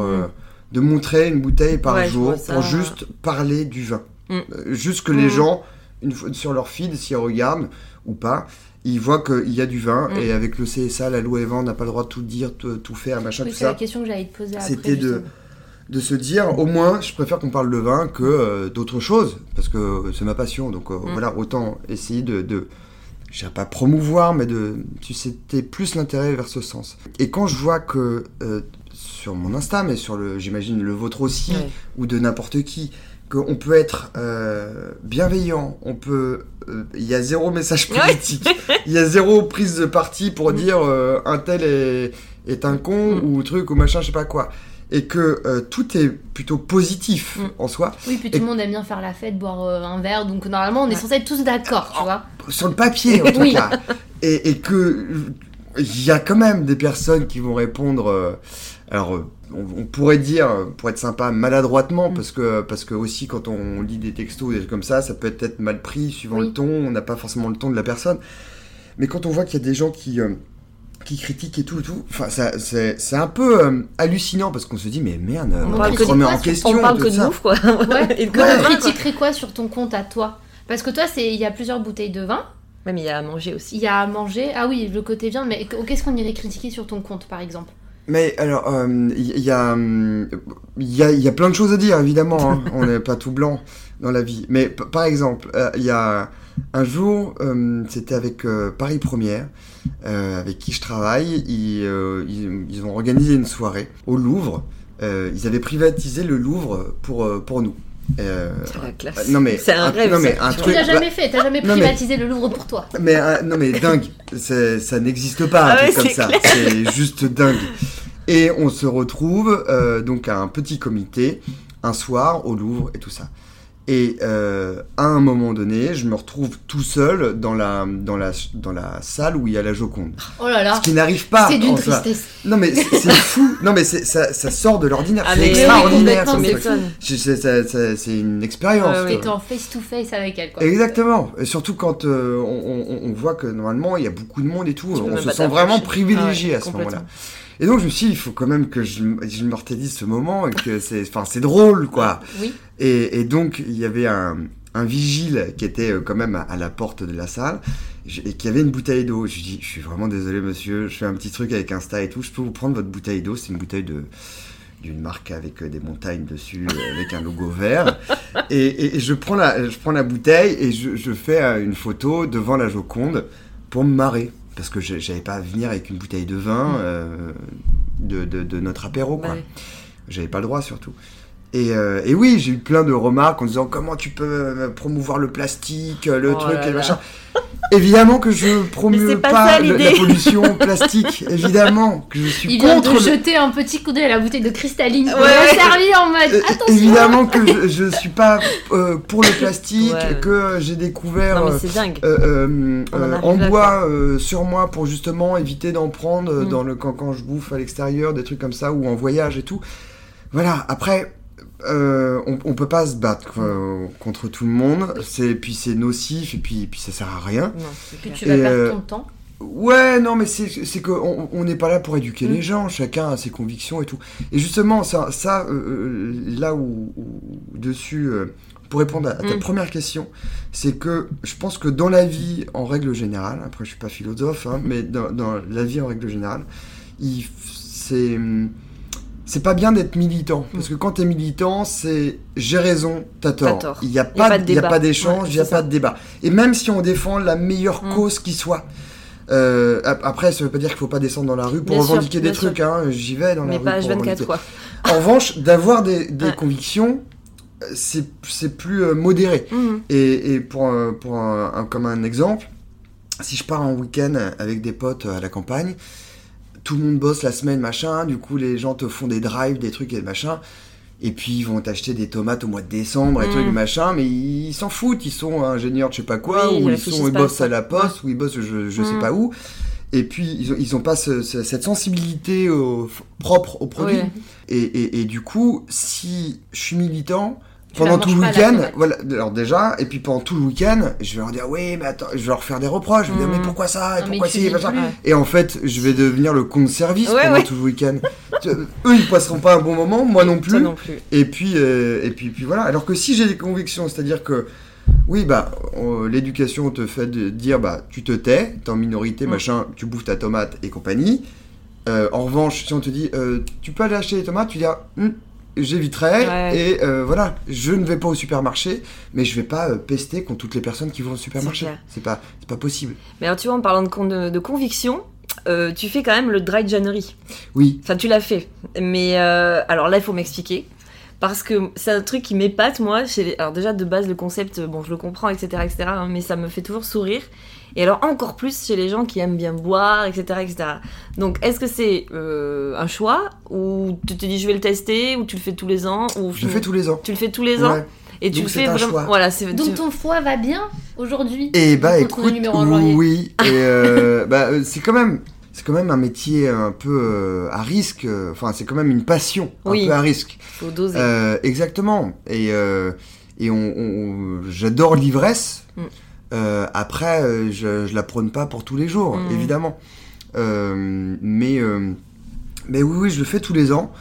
de montrer une bouteille par Mm. Ouais, jour ça. pour juste parler du vin, Mm. Juste que Mm. les gens une fois sur leur feed s'ils regardent ou pas, ils voient qu'il y a du vin Mm. et avec le CSA, la loi Evan, n'a pas le droit de tout dire, tout, tout faire, machin, Oui, tout c'est la question que j'allais te poser c'était de, de se dire au moins je préfère qu'on parle de vin que euh, d'autres choses parce que c'est ma passion donc euh, Mm. voilà autant essayer de, de je dirais pas promouvoir mais de susciter plus l'intérêt vers ce sens et quand je vois que euh, sur mon Insta mais sur le j'imagine le vôtre aussi Ouais. ou de n'importe qui qu'on peut être euh, bienveillant, on peut, euh, il y a zéro message politique, il y a zéro prise de parti pour Mm. dire euh, un tel est, est un con Mm. ou truc ou machin, je sais pas quoi, et que euh, tout est plutôt positif Mm. en soi. Oui, puis tout le monde aime bien faire la fête, boire euh, un verre, donc normalement on est Ouais. censé être tous d'accord, tu vois. sur le papier en tout Oui. cas. Et, et que il y a quand même des personnes qui vont répondre. Alors, euh, on, on pourrait dire, euh, pour être sympa, maladroitement, Mm. parce que parce que aussi quand on lit des textos ou des trucs comme ça, ça peut être mal pris suivant Oui. le ton. On n'a pas forcément le ton de la personne. Mais quand on voit qu'il y a des gens qui, euh, qui critiquent et tout, et tout, enfin, ça- c'est c'est un peu euh, hallucinant parce qu'on se dit, mais merde, On on, parle se remet quoi en question. On parle tout que de ça. bouffe, quoi. Ouais. Et Tu que de vin, quoi. critiquerais quoi sur ton compte à toi? Parce que toi, c'est il y a plusieurs bouteilles de vin, Ouais, mais il y a à manger aussi. il y a à manger. Ah oui, le côté viande, mais qu'est-ce qu'on irait critiquer sur ton compte, par exemple? Mais alors, euh, il y, a, il y, a, y a plein de choses à dire, évidemment. hein. on n'est pas tout blanc dans la vie. Mais par exemple, euh, il y a un jour, euh, c'était avec euh, Paris Première, euh, avec qui je travaille. Ils, euh, ils, ils ont organisé une soirée au Louvre. Euh, ils avaient privatisé le Louvre pour, euh, pour nous. Euh, C'est la classe. non mais C'est un rêve, non mais un tu truc l'as jamais fait, t'as jamais mais- privatisé le Louvre pour toi. mais euh, non mais dingue, ça n'existe pas un Ah ouais, comme ça, c'est juste dingue. Et on se retrouve euh, donc à un petit comité un soir au Louvre et tout ça. Et euh, à un moment donné, je me retrouve tout seul dans la dans la dans la salle où il y a la Joconde. Oh là là, Ce qui n'arrive pas. c'est d'une soi. tristesse. Non mais c'est fou. Non mais c'est- ça, ça sort de l'ordinaire. Ah, c'est oui, extraordinaire. m'étonne. C'est- une expérience. Ouais. quoi. T'étais en face to face avec elle, quoi. Exactement, et surtout quand euh, on, on- on voit que normalement il y a beaucoup de monde et tout, Tu on se sent vraiment privilégié Ah ouais, à ce moment-là. Et donc je me suis dit, il faut quand même que je, je mortalise ce moment et que c'est, enfin c'est drôle quoi. Oui. Et, et donc il y avait un, un vigile qui était euh, quand même à, à la porte de la salle et qui avait une bouteille d'eau. Je lui dis, je suis vraiment désolé monsieur, je fais un petit truc avec Insta et tout, je peux vous prendre votre bouteille d'eau, c'est une bouteille de d'une marque avec euh, des montagnes dessus, euh, avec un logo vert. Et, et- et je, prends la, je prends la bouteille et je, je fais une photo devant la Joconde pour me marrer. Parce que je j'avais pas à venir avec une bouteille de vin euh, de, de- de notre apéro, quoi. Ouais. J'avais pas le droit, surtout. Et, euh, et oui, j'ai eu plein de remarques en disant comment tu peux euh, promouvoir le plastique, euh, le Oh truc là et le là. machin. Évidemment que je promue pas, pas ça, le- la pollution plastique. Évidemment que je suis Il vient contre de le- jeter un petit coup d'œil à la bouteille de cristalline. Ouais, Il a ouais. servi en mode attention. évidemment que je, je suis pas euh, pour le plastique, Ouais. que j'ai découvert Non, euh, euh, euh, en en bois euh, sur moi pour justement éviter d'en prendre Mm. dans le quand, quand je bouffe à l'extérieur, des trucs comme ça ou en voyage et tout. Voilà. Après, euh, on, on peut pas se battre contre tout le monde. C'est puis c'est nocif et puis puis ça sert à rien. Non, c'est Puis tu vas Et, perdre euh, ton temps. Ouais, non, mais c'est c'est que on on n'est pas là pour éduquer Mm. les gens. Chacun a ses convictions et tout. Et justement, ça, ça euh, là où, où- dessus, euh, pour répondre à, à ta Mm. première question, c'est que je pense que dans la vie, en règle générale, après je suis pas philosophe, hein, mais dans, dans la vie en règle générale, c'est c'est pas bien d'être militant parce que quand t'es militant, c'est j'ai raison, t'as tort. tort. Il y a pas, il y a pas d'échange, il y a pas de débat. Et même si on défend la meilleure Mm. cause qui soit. Euh, ap- après, ça veut pas dire qu'il faut pas descendre dans la rue pour Bien sûr, revendiquer des trucs. Hein. J'y vais dans la Mais rue. pas pour H24, revendiquer. quoi. En revanche, d'avoir des, des Ouais. convictions, c'est plus euh, modéré. Mhm. Et, et pour, pour un, un- comme un exemple, si je pars en week-end avec des potes à la campagne, tout le monde bosse la semaine, machin, du coup les gens te font des drives, des trucs et machin, et puis ils vont t'acheter des tomates au mois de décembre et Mm. trucs machin, mais ils s'en foutent, ils sont ingénieurs de je sais pas quoi, Oui, ou ils, sont, ils bossent à la poste, ou ils bossent je, je sais Mm. pas où, et puis ils ont, ils ont pas ce- ce- cette sensibilité au- propre au produit. Et, et, et du coup, si je suis militant, pendant tout le week-end, voilà, alors déjà, et puis pendant tout le week-end, je vais leur dire, oui, mais attends, je vais leur faire des reproches, je vais dire, Mhm. mais pourquoi ça, et Non, pourquoi ci, et plus. Et en fait, je vais devenir le con de service Ouais, pendant ouais. tout le week-end. Eux, ils passeront pas un bon moment, moi non plus. non plus. Et puis, euh, et puis, puis voilà. Alors que si j'ai des convictions, c'est-à-dire que, oui, bah, l'éducation te fait de dire, bah, tu te tais, t'es en minorité, Mm. machin, tu bouffes ta tomate et compagnie. Euh, en revanche, si on te dit, euh, tu peux aller acheter les tomates, tu dis, ah, Hmm, j'éviterai, Ouais. et euh, voilà, je ne vais pas au supermarché, mais je vais pas euh, pester contre toutes les personnes qui vont au supermarché. C'est pas, c'est pas possible. Mais alors, tu vois, en parlant de, con- de, de conviction, euh, tu fais quand même le dry January. Oui, Enfin, tu l'as fait. Mais alors là, il faut m'expliquer. Parce que c'est un truc qui m'épate, moi. Chez les- Alors, déjà, de base, le concept, bon, je le comprends, etc., etc., hein, mais ça me fait toujours sourire. Et alors, encore plus chez les gens qui aiment bien boire, etc., etc. Donc, est-ce que c'est euh, un choix Ou tu te dis, je vais le tester Ou tu le fais tous les ans ou je le fais tous les ans. Tu le fais tous les ans Ouais. Et tu Donc, fais un vraiment. choix. Voilà, c'est. Donc tu- ton foie va bien aujourd'hui Et bah écoute, oui, et euh, bah, euh, c'est quand même, c'est quand même un métier un peu euh, à risque. Enfin, c'est quand même une passion un Oui. peu à risque. Faut doser. Euh, exactement. Et euh, et on, on- j'adore l'ivresse. Mm. Euh, après, euh, je, je la prône pas pour tous les jours, Mm. évidemment. Euh, mais, mais oui, oui, je le fais tous les ans,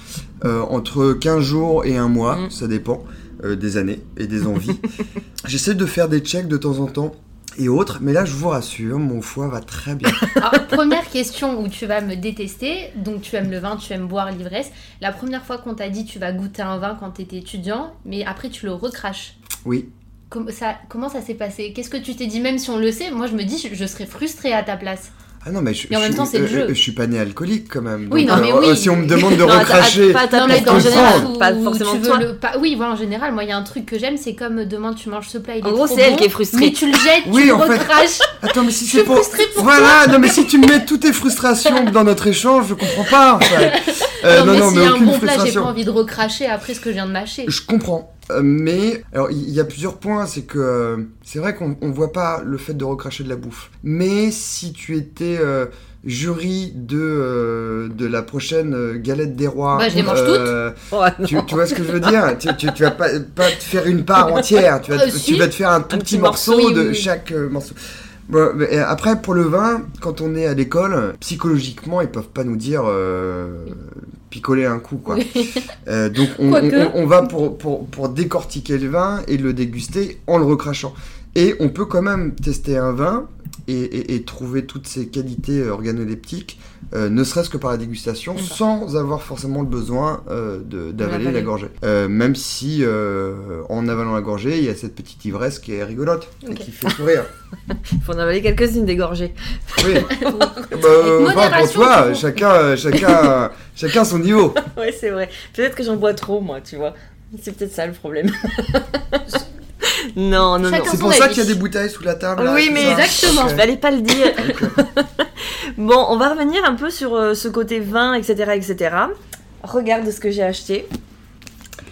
entre 15 jours et un mois, Mm. ça dépend des années et des envies. J'essaie de faire des checks de temps en temps et autres, mais là, je vous rassure, mon foie va très bien. Alors, première question où tu vas me détester. Donc, tu aimes le vin, tu aimes boire l'ivresse. La première fois qu'on t'a dit tu vas goûter un vin quand t'étais étudiant, mais après tu le recraches. Oui. Com- ça, comment ça s'est passé? Qu'est-ce que tu t'es dit? Même si on le sait, moi je me dis je, je serais frustrée à ta place. Ah non, mais je, Et en je même suis- temps, c'est le euh, jeu. je suis pas né alcoolique quand même. Oui, non, mais euh, oui. Si on me demande de recracher, pas ta place, en le général, pas forcément tu veux toi. le. pas- oui, voilà, en général, moi il y a un truc que j'aime, c'est comme demain tu manges ce plat, il est En gros, trop c'est elle bon, qui est frustrée. Mais tu le jettes, Oui, tu le en fait. recraches. Attends, mais si c'est pour. pour Voilà, non, mais si tu mets toutes tes frustrations dans notre échange, je comprends pas. en fait. Euh, non, mais non, s'il y a un bon plat, j'ai pas envie de recracher après ce que je viens de mâcher. Je comprends. Euh, mais, alors, il y, y a plusieurs points. C'est que euh, c'est vrai qu'on on voit pas le fait de recracher de la bouffe. Mais si tu étais euh, jury de, euh, de la prochaine galette des rois. Bah, je les mange euh, non. tu, tu vois ce que je veux dire? Tu, tu, tu vas pas, pas te faire une part entière, tu vas, te- Euh, si. tu vas te faire un tout Un petit, petit morceau, morceau, de oui, chaque euh, morceau. Bon, mais, après, pour le vin, quand on est à l'école, psychologiquement, ils peuvent pas nous dire euh, picoler un coup, quoi. Euh, donc on, Quoique. on- on va pour, pour, pour décortiquer le vin et le déguster en le recrachant. Et on peut quand même tester un vin et, et- et trouver toutes ses qualités organoleptiques, euh, ne serait-ce que par la dégustation, sans avoir forcément le besoin euh, de- d'avaler la gorgée. Euh, même si euh, en avalant la gorgée, il y a cette petite ivresse qui est rigolote et qui fait sourire. Faut en avaler quelques-unes dégorgées. Oui. bah, euh, pas pour toi, chacun, chacun, chacun son niveau. Ouais, c'est vrai. Peut-être que j'en bois trop, moi, tu vois. C'est peut-être ça le problème. non, non, non. C'est pour ça qu'il y a des bouteilles sous la table. là, Oui, mais exactement. Ok. Il fallait pas le dire. Bon, on va revenir un peu sur euh, ce côté vin, etc., etc. Regarde ce que j'ai acheté.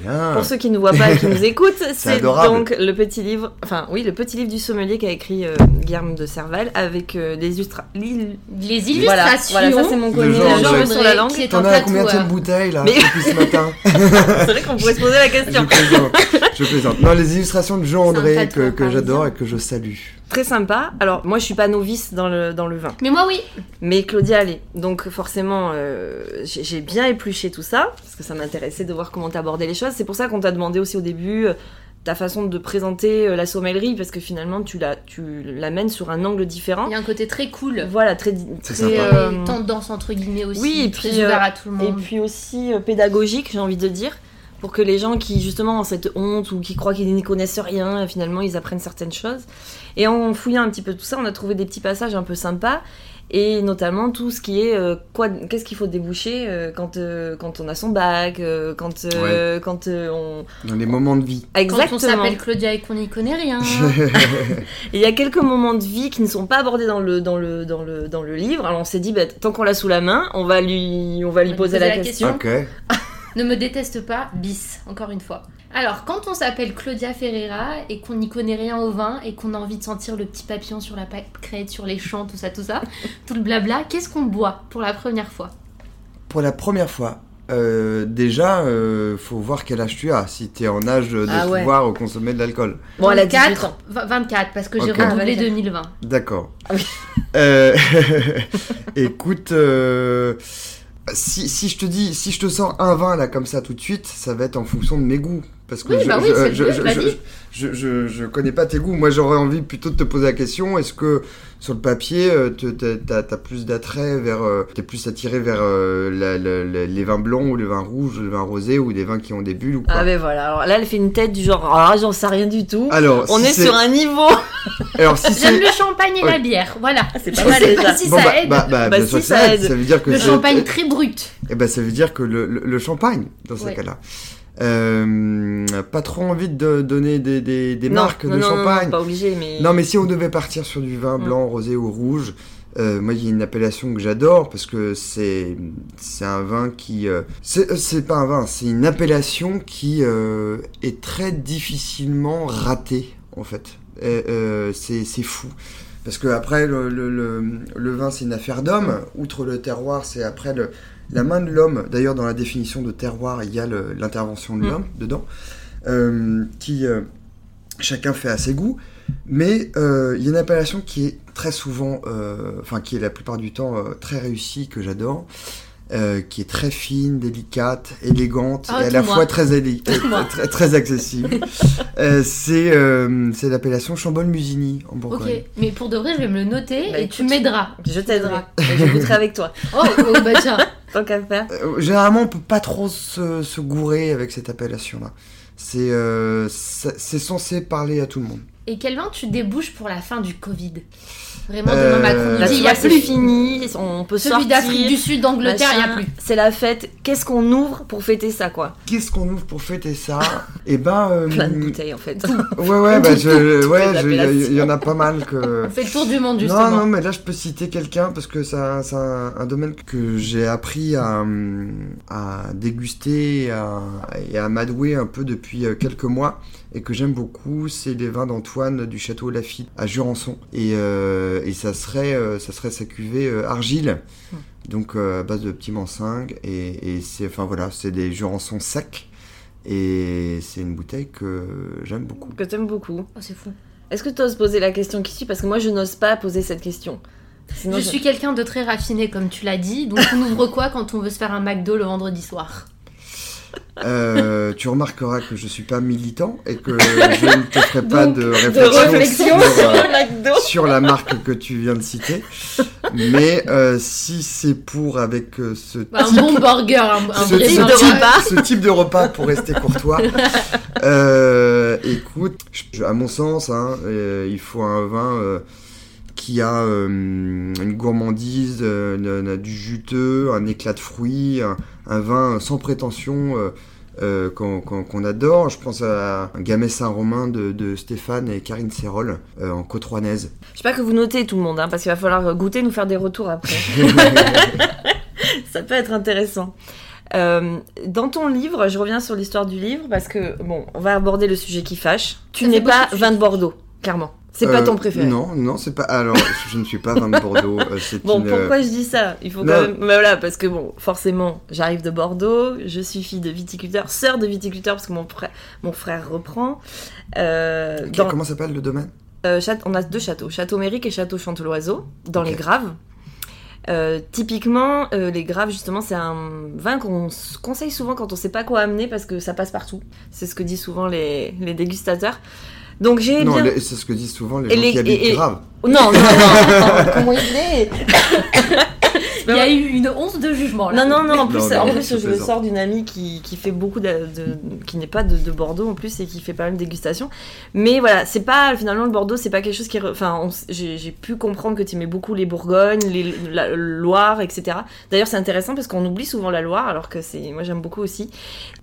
Bien. Pour ceux qui ne voient pas et qui nous écoutent, c'est donc le petit livre, enfin oui, le petit livre du sommelier qu'a écrit euh, Guillaume de Serval avec euh, des illustra- Les illustrations. voilà, ça c'est mon genre le sur la langue. Qui est T'en as combien de bouteilles là Mais- depuis ce matin C'est vrai qu'on pourrait se poser la Je question. plaisante. Je plaisante. Non, les illustrations de Jean André que, j'adore et que je salue. Très sympa. Alors moi je suis pas novice dans le, dans le vin. Mais moi, oui. Mais Claudia l'est. Donc forcément, euh, j'ai bien épluché tout ça, parce que ça m'intéressait de voir comment t'abordais les choses. C'est pour ça qu'on t'a demandé aussi au début euh, ta façon de présenter euh, la sommellerie, parce que finalement tu la- tu l'amènes sur un angle différent. Il y a un côté très cool. Voilà, très, très, sympa. euh, Et tendance entre guillemets aussi. oui, et très puis, ouvert euh, à tout le et monde. puis aussi euh, pédagogique, j'ai envie de dire, pour que les gens qui justement ont cette honte ou qui croient qu'ils n'y connaissent rien, finalement ils apprennent certaines choses. Et en fouillant un petit peu tout ça, on a trouvé des petits passages un peu sympas. Et notamment tout ce qui est euh, quoi, qu'est-ce qu'il faut déboucher euh, quand euh, quand on a son bac, euh, quand euh, quand euh, on Dans les moments de vie. Quand on exactement. s'appelle Claudia et qu'on n'y connaît rien. Il y a quelques moments de vie qui ne sont pas abordés dans le dans le dans le dans le livre. Alors on s'est dit bah, tant qu'on l'a sous la main, on va lui on va lui On poser poser la, la question. ok. ne me déteste pas, bis, encore une fois. Alors, quand on s'appelle Claudia Ferreira et qu'on n'y connaît rien au vin et qu'on a envie de sentir le petit papillon sur la pâquerette, sur les champs, tout ça, tout ça, tout le blabla, qu'est-ce qu'on boit pour la première fois? Pour la première fois, euh, déjà, euh, faut voir quel âge tu as. Si tu es en âge de Ah ouais. pouvoir consommer de l'alcool. Bon, elle a 18 24, ans. v- 24, parce que j'ai Ok. redoublé Ah, 2020. D'accord. Ah oui. Euh, écoute, euh, si, si je te dis, si je te sors un vin là comme ça tout de suite, ça va être en fonction de mes goûts. Parce que Oui, je, bah oui, je, je, je, vas-y. je, je, je- je connais pas tes goûts. Moi, j'aurais envie plutôt de te poser la question est-ce que sur le papier, euh, t'as t'as plus d'attrait vers. euh, T'es plus attiré vers euh, la- la- la- les vins blancs ou les vins rouges, ou les vins rosés ou des vins qui ont des bulles ou quoi? Ah ben voilà. Alors là elle fait une tête du genre ah j'en sais rien du tout. Alors, on si est sur un niveau. Alors, si J'aime le champagne et la bière, voilà. c'est pas Je mal sais déjà. pas si Bon, ça bah, aide. bah, bah, Bah, bien si, sûr ça ça aide. aide. Ça veut dire que le champagne très brut. Eh ben, ça veut dire que le, le- le champagne, dans ces Ouais. cas-là. Euh, pas trop envie de donner des, des- des Non, marques non, de non, non, champagne. pas obligé mais. Non, mais si on devait partir sur du vin Mm. blanc, rosé ou rouge, euh, moi, il y a une appellation que j'adore parce que c'est c'est un vin qui. euh, c'est pas un vin, c'est une appellation qui est très difficilement ratée, en fait. C'est fou. Parce que après, le, le, le, le vin, c'est une affaire d'homme. Outre le terroir, c'est après la main de l'homme. D'ailleurs, dans la définition de terroir, il y a l'intervention de Mm. l'homme dedans, euh, qui euh, chacun fait à ses goûts. Mais euh, il y a une appellation qui est très souvent, enfin qui est la plupart du temps très réussie, que j'adore, euh, qui est très fine, délicate, élégante, Ah, et à la moi. fois très, éli- moi. très, très accessible. Euh, c'est euh, c'est l'appellation Chambol-Musigny en Ok, Bourgogne. mais pour de vrai, je vais me le noter Bah, et tu m'aideras. Je t'aiderai. Et je goûterai avec toi. Oh, oh, bah tiens. Tant qu'à faire. Euh, généralement, on peut pas trop se, se gourer avec cette appellation-là. Euh, c'est censé parler à tout le monde. Et quel vin tu débouches pour la fin du Covid Vraiment, Euh, demain il y a plus. fini. On peut Celui d'Afrique du Sud, d'Angleterre, il n'y a plus. C'est la fête. Qu'est-ce qu'on ouvre pour fêter ça, quoi Qu'est-ce qu'on ouvre pour fêter ça Eh ben, euh, Plein de bouteilles, en fait. ouais, ouais, bah, je, ouais, il y en a pas mal que. On fait le tour du monde, Non, justement. non, mais là je peux citer quelqu'un parce que c'est un, c'est un- un domaine que j'ai appris à, à déguster et à, et à m'adouer un peu depuis euh, quelques mois et que j'aime beaucoup. C'est les vins d'Antoine du château Lafitte à Jurançon. Et, euh, et ça, serait, euh, ça serait sa cuvée euh, argile, donc euh, à base de petits mansingues. Et, et c'est enfin, voilà, c'est des Jurançons secs. Et c'est une bouteille que j'aime beaucoup. Que t'aimes beaucoup. Oh, c'est fou. Est-ce que tu oses poser la question qui suit? Parce que moi, je n'ose pas poser cette question. Sinon, je suis quelqu'un de très raffiné, comme tu l'as dit. Donc, on ouvre quoi quand on veut se faire un McDo le vendredi soir? Euh, tu remarqueras que je suis pas militant et que je ne te ferai pas Donc, de de réflexion, sur, euh, sur McDo. sur la marque que tu viens de citer. Mais euh, si c'est pour avec ce, Bah, Un type, bon burger, un, un ce, vrai ce type de repas. ce type de repas pour rester courtois, euh, écoute, je- à mon sens, hein, euh, il faut un vin euh, qui a euh, une gourmandise, euh, une- une- du juteux, un éclat de fruits, un, un vin sans prétention euh, euh, qu'on adore. Je pense à un Gamay Saint-Romain de, de Stéphane et Karine Sérol euh, en côte rouennaise. Je sais pas que vous notez tout le monde, hein, parce qu'il va falloir goûter, nous faire des retours après. Ça peut être intéressant. Euh, dans ton livre, je reviens sur l'histoire du livre parce que, bon, on va aborder le sujet qui fâche. Tu n'es pas vin de Bordeaux, clairement. C'est pas Euh, ton préféré. Non, non, c'est pas. Alors, je ne suis pas vin de Bordeaux. euh, c'est Bon, une, pourquoi je dis ça? Il faut quand Non. même. Mais voilà, parce que bon, forcément, j'arrive de Bordeaux, je suis fille de viticulteur, sœur de viticulteur, parce que mon frère, mon frère reprend. Euh, dans- Comment s'appelle le domaine? Euh, on a deux châteaux, Château Méric et Château Chanteloiseau, dans les Graves. Euh, typiquement, euh, les Graves, justement, c'est un vin qu'on conseille souvent quand on sait pas quoi amener parce que ça passe partout. C'est ce que disent souvent les, les dégustateurs. Donc j'ai Non, bien. c'est ce que disent souvent les Et gens les- qui habitent et- grave. Non, non, non, comment il est? Il y a eu une once de jugement, là. Non, non, non, en plus, Non, en je plus je le sors d'une amie qui, qui fait beaucoup de, de- qui n'est pas de, de Bordeaux en plus et qui fait pas mal de dégustation. Mais voilà, c'est pas, finalement, le Bordeaux, c'est pas quelque chose qui. Enfin, j'ai pu comprendre que tu aimais beaucoup les Bourgognes, les, la Loire, etc. D'ailleurs, c'est intéressant parce qu'on oublie souvent la Loire, alors que c'est. Moi, j'aime beaucoup aussi.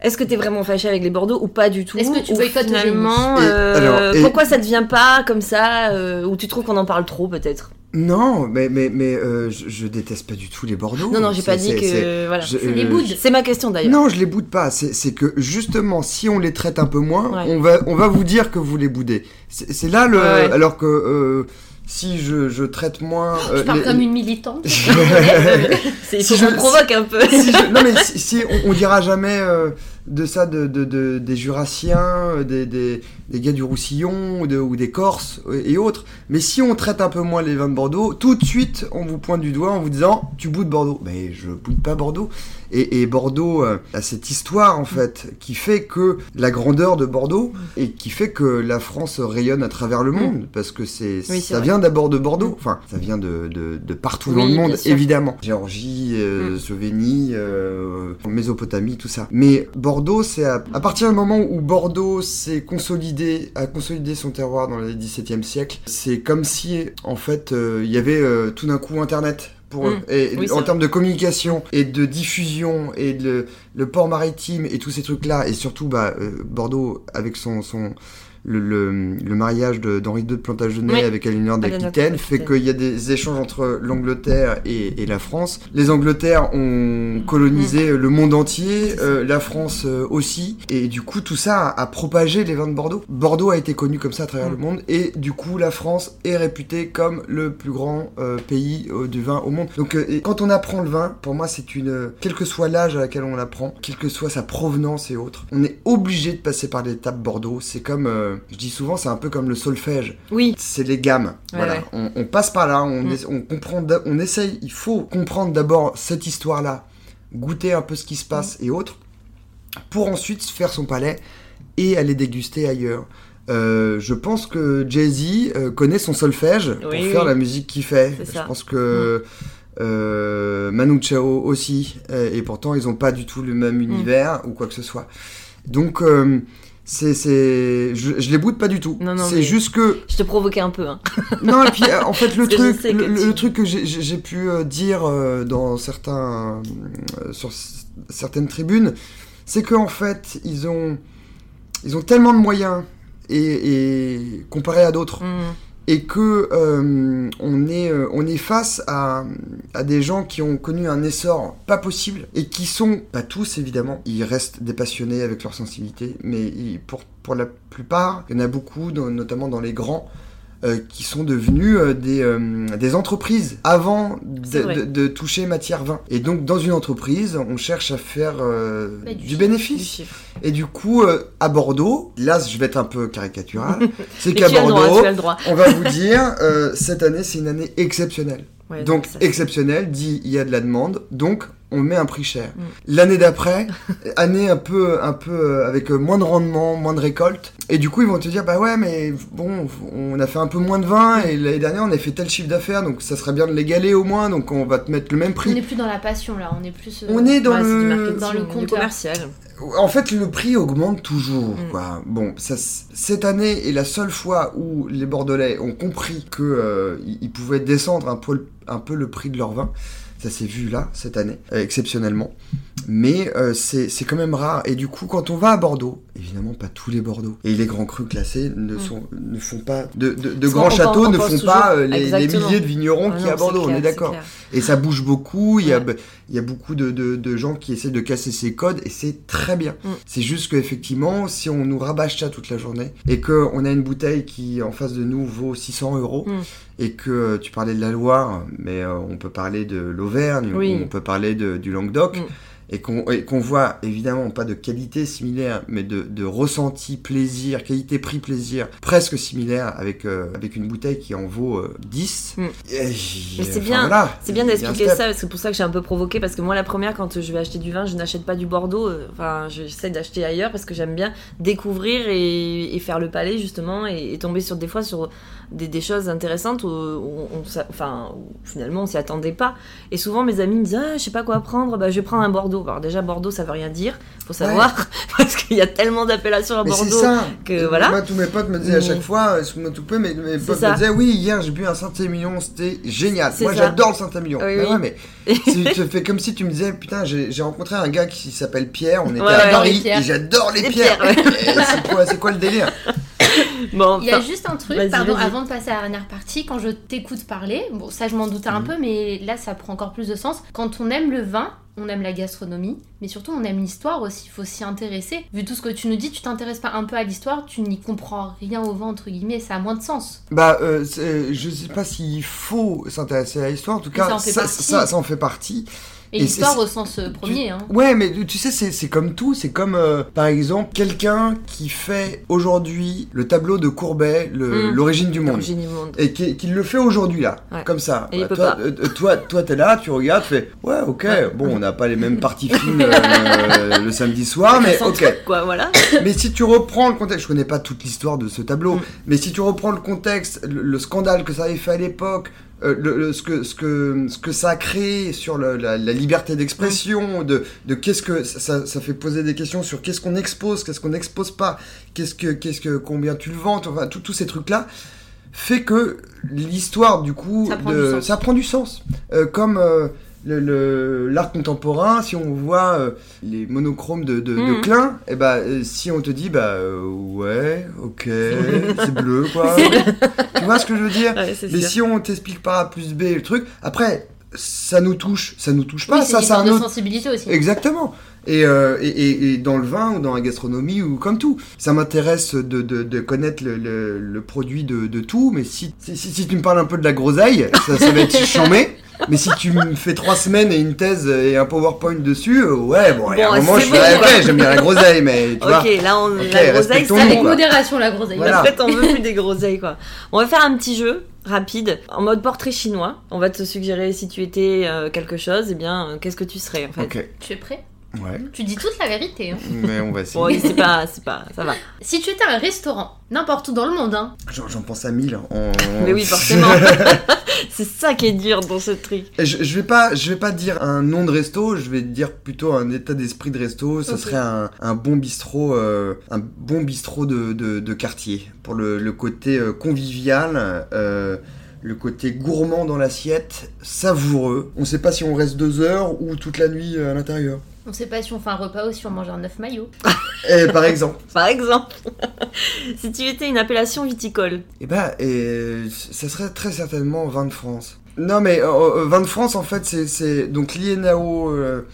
Est-ce que t'es vraiment fâché avec les Bordeaux ou pas du tout? Est-ce que tu boycottes finalement, Et euh, alors, et- pourquoi ça devient pas comme ça euh, Ou tu trouves qu'on en parle trop, peut-être? Non, mais, mais, mais euh, je, je déteste pas du tout les Bordeaux. Non, non, j'ai pas dit c'est- que. c'est- Voilà. je- C'est les euh, boudes. C'est ma question d'ailleurs. Non, je les boude pas. C'est que justement, si on les traite un peu moins, Ouais. on, va, on va vous dire que vous les boudez. C'est là le. Ouais. Alors que euh, si je, je traite moins. Je euh, parle les- comme une militante. Si qu'on je- provoque un peu. si je- non mais si, si on, on dira jamais euh, de ça de, de- de- des Jurassiens, euh, des, des, gars du Roussillon ou, de- ou des Corses et autres. Mais si on traite un peu moins les vins de Bordeaux, tout de suite on vous pointe du doigt en vous disant tu boudes Bordeaux. Mais je boude pas Bordeaux. Et, et Bordeaux euh, a cette histoire en fait qui fait que la grandeur de Bordeaux et qui fait que la France rayonne à travers le monde parce que c'est Oui, ça vrai. vient d'abord de Bordeaux. Enfin ça vient de, de, de partout dans le monde évidemment. Géorgie, euh, Mm. Slovénie, euh, Mésopotamie, tout ça. Mais Bordeaux, c'est à, à partir du moment où Bordeaux s'est consolidé, a consolidé son terroir dans le XVIIe siècle, c'est comme si, en fait, euh, il y avait euh, tout d'un coup Internet. Pour eux. Mm. Et Oui, c'est en termes de communication et de diffusion et de, le port maritime et tous ces trucs-là, et surtout bah, euh, Bordeaux avec son, son le, le, le mariage d'Henri II de Plantagenet Oui. avec Aliénor d'Aquitaine fait qu'il y a des échanges entre l'Angleterre et, et la France. Les Angleterres ont colonisé le monde entier, euh, la France euh, aussi, et du coup tout ça a, a propagé les vins de Bordeaux. Bordeaux a été connu comme ça à travers Mm. le monde, et du coup la France est réputée comme le plus grand euh, pays euh, du vin au monde. Donc euh, quand on apprend le vin, pour moi c'est une, quel que soit l'âge à laquelle on l'apprend, quelle que soit sa provenance et autres, on est obligé de passer par l'étape Bordeaux. C'est comme euh, je dis souvent, c'est un peu comme le solfège. Oui. C'est les gammes. Ouais, voilà. ouais. On, on passe par là, on, Mm. on comprend, on essaye. Il faut comprendre d'abord cette histoire-là, goûter un peu ce qui se passe Mm. et autres, pour ensuite faire son palais et aller déguster ailleurs. Euh, je pense que Jay-Z euh, connaît son solfège pour Oui, faire la musique qu'il fait. Je ça. Mm. pense que euh, Manu Chao aussi, et pourtant ils n'ont pas du tout le Mm. même univers ou quoi que ce soit. Donc euh, c'est, c'est, je, je les boude pas du tout. Non, non, c'est juste que Je te provoquais un peu. Hein. non, et puis euh, en fait, le truc, le, tu- le truc que j'ai- pu euh, dire euh, dans certains, sur certaines tribunes, c'est qu'en fait, ils ont, ils ont tellement de moyens et, et comparé à d'autres, Mm. Et que euh, on est, euh, on est face à, des gens qui ont connu un essor pas possible et qui sont, pas tous évidemment, ils restent des passionnés avec leur sensibilité, mais pour, la plupart, il y en a beaucoup, notamment dans les grands, euh, qui sont devenus euh, des, euh, des entreprises avant de, vrai. de- de toucher matière vin. Et donc dans une entreprise, on cherche à faire Bah, du du, chiffre, bénéfice. Du. Et du coup, à Bordeaux, là je vais être un peu caricatural, c'est qu'à Bordeaux, droit. on va vous dire, cette année c'est une année exceptionnelle. Ouais, donc exceptionnelle dit il y a de la demande, donc on met un prix cher. Mm. L'année d'après, année un peu, un peu euh, avec euh, moins de rendement, moins de récolte, et du coup ils vont te dire bah ouais mais bon on a fait un peu moins de vin et l'année dernière on a fait tel chiffre d'affaires donc ça serait bien de l'égaler au moins donc on va te mettre le même On prix. n'est plus dans la passion là, on est plus. euh, On est dans Ouais, le marketing, dans le compteur. commercial. En fait, le prix augmente toujours. Mm. Quoi. Bon, ça, cette année est la seule fois où les Bordelais ont compris que euh, ils ils pouvaient descendre un peu, le- un peu le prix de leur vin. Ça s'est vu là, cette année, euh, exceptionnellement. Mais euh, c'est quand même rare. Et du coup, quand on va à Bordeaux, évidemment, pas tous les Bordeaux. Et les grands crus classés ne, Mm. sont, ne font pas. De, de, grands châteaux pense- ne font toujours- pas euh, les, milliers de vignerons Ah qu'il y a à Bordeaux, on est d'accord. Et ça bouge beaucoup, il y a, y a beaucoup de, de- gens qui essaient de casser ces codes et c'est très bien. Mm. C'est juste qu'effectivement, si on nous rabâche ça toute la journée et qu'on a une bouteille qui en face de nous vaut 600 euros Mm. et que euh, tu parlais de la Loire, mais euh, on peut parler de l'Auvergne, Oui. ou on peut parler de- du Languedoc. Mm. Et qu'on voit évidemment pas de qualité similaire, mais de, de ressenti, plaisir, qualité-prix, plaisir, presque similaire avec, euh, avec une bouteille qui en vaut euh, 10. Mm. C'est bien, voilà, C'est bien d'expliquer ça, parce que c'est pour ça que j'ai un peu provoqué, parce que moi la première, quand je vais acheter du vin, je n'achète pas du Bordeaux, euh, enfin j'essaie d'acheter ailleurs, parce que j'aime bien découvrir et, et faire le palais justement, et, et tomber sur des fois sur des, des choses intéressantes où, où on, enfin, où finalement on s'y attendait pas. Et souvent mes amis me disent, ah je sais pas quoi prendre, bah je vais prendre un Bordeaux. Alors déjà Bordeaux ça veut rien dire, faut savoir, parce qu'il y a tellement d'appellations à Mais Bordeaux. ça. que voilà. Moi, tous mes potes me disaient à chaque fois, excuse-moi tout peu, mais mes potes ça. me disaient, oui, hier j'ai bu un Saint-Émilion, c'était génial. Moi, j'adore le Saint-Émilion. Oui, ouais, mais tu fais comme si tu me disais, putain, j'ai rencontré un gars qui s'appelle Pierre, on était Ouais, à Paris et j'adore les, Les pierres. c'est quoi, c'est quoi le délire? Bon, Il y a juste un truc, pardon, avant de passer à la dernière partie, quand je t'écoute parler, bon, ça je m'en doutais Mhm. un peu, mais là ça prend encore plus de sens. Quand on aime le vin, on aime la gastronomie, mais surtout on aime l'histoire aussi, il faut s'y intéresser. Vu tout ce que tu nous dis, tu t'intéresses pas un peu à l'histoire, tu n'y comprends rien au vin, entre guillemets, ça a moins de sens. Bah, euh, je sais pas s'il faut s'intéresser à l'histoire, en tout cas, ça en fait ça, partie. ça, ça en fait partie. Et, Et l'histoire au sens euh, premier, hein. Ouais, mais tu sais, c'est comme tout. C'est comme, euh, par exemple, quelqu'un qui fait aujourd'hui le tableau de Courbet, le- Mm. l'origine du monde. l'origine du monde. Et qui, qui le fait aujourd'hui, là. Ouais. Comme ça. Et il peut toi, pas. euh, toi, toi, t'es là, tu regardes, tu fais, ouais, ok, Ouais. bon, on n'a pas les mêmes parties fines euh, le samedi soir, mais ok. truc, quoi, voilà. Mais si tu reprends le contexte, je connais pas toute l'histoire de ce tableau, Mm. mais si tu reprends le contexte, le, le scandale que ça avait fait à l'époque, euh, le, le- ce, que, ce, que, ce que ça a créé sur le- la, la liberté d'expression, de, de qu'est-ce que ça, ça fait poser des questions sur qu'est-ce qu'on expose, qu'est-ce qu'on n'expose pas, qu'est-ce que, qu'est-ce que, combien tu le vends, enfin, tous ces trucs-là, fait que l'histoire, du coup, Ça prend de- du sens. ça prend du sens. Euh, comme le- le- l'art contemporain, si on voit euh, les monochromes de, de, de Mhm. Klein, et bah, euh, si on te dit, bah euh, ouais, ok, c'est bleu quoi. tu vois ce que je veux dire? Ouais, Mais sûr. si on t'explique par A plus B le truc, après, ça nous touche, ça nous touche pas, Oui, ça, ça a un autre. sensibilité aussi. Exactement. Et, euh, et, dans le vin ou dans la gastronomie ou comme tout, ça m'intéresse de, de, de connaître le, le, le produit de, de tout, mais si, si, si- si tu me parles un peu de la groseille, ça, ça va être chambé. Mais si tu me fais trois semaines et une thèse et un PowerPoint dessus, ouais, bon, il y a un moment, c'est je bon, quoi. ok, j'aime bien la groseille, mais tu vois. Ok, là, on, Ok, la groseille, ça, Avec modération, la groseille. Voilà. En fait, on veut plus des groseilles, quoi. On va faire un petit jeu rapide, en mode portrait chinois. On va te suggérer si tu étais euh, quelque chose, eh bien, euh, qu'est-ce que tu serais, en fait? Ok, Tu es prêt? Ouais, Tu dis toute la vérité. hein. mais on va essayer. Oui, c'est pas, c'est pas, ça va. Si tu étais un restaurant, n'importe où dans le monde, hein, J'en pense à mille. hein. On- Mais oui, forcément. c'est ça qui est dur dans ce truc. Je, je vais pas, je vais pas dire un nom de resto, je vais dire plutôt un état d'esprit de resto. Ça Ok. serait un, un bon bistrot, euh, un bon bistrot de, de, de quartier pour le, le côté euh, convivial. euh, le côté gourmand dans l'assiette, savoureux. On sait pas si on reste deux heures ou toute la nuit à l'intérieur. On sait pas si on fait un repas ou si on mange un œuf maillot. Et par exemple, Par exemple, si tu étais une appellation viticole. Eh ben, et ça serait très certainement vin de France. Non, mais euh, euh, vin de France, en fait, c'est- c'est donc l'INAO euh,